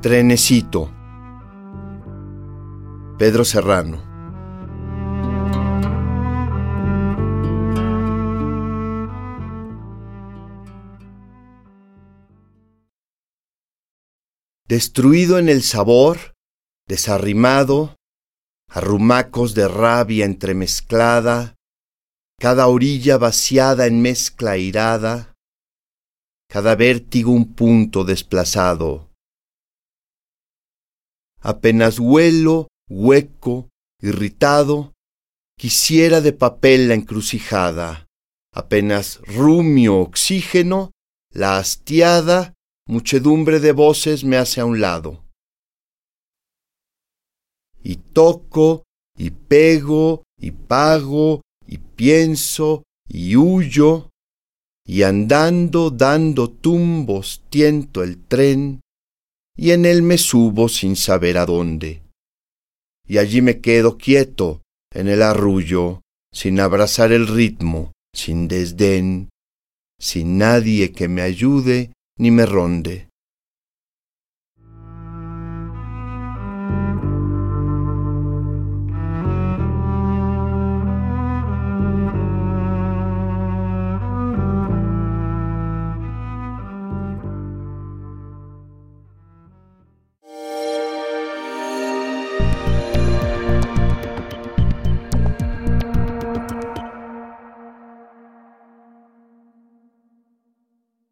Trenecito. Pedro Serrano. Destruido en el sabor, desarrimado, arrumacos de rabia entremezclada, cada orilla vaciada en mezcla irada, cada vértigo un punto desplazado. Apenas huelo, hueco, irritado, quisiera de papel la encrucijada, apenas rumio oxígeno, la hastiada muchedumbre de voces me hace a un lado. Y toco, y pego, y pago, y pienso, y huyo, y andando dando tumbos tiento el tren, y en él me subo sin saber a dónde. Y allí me quedo quieto, en el arrullo, sin abrazar el ritmo, sin desdén, sin nadie que me ayude ni me ronde.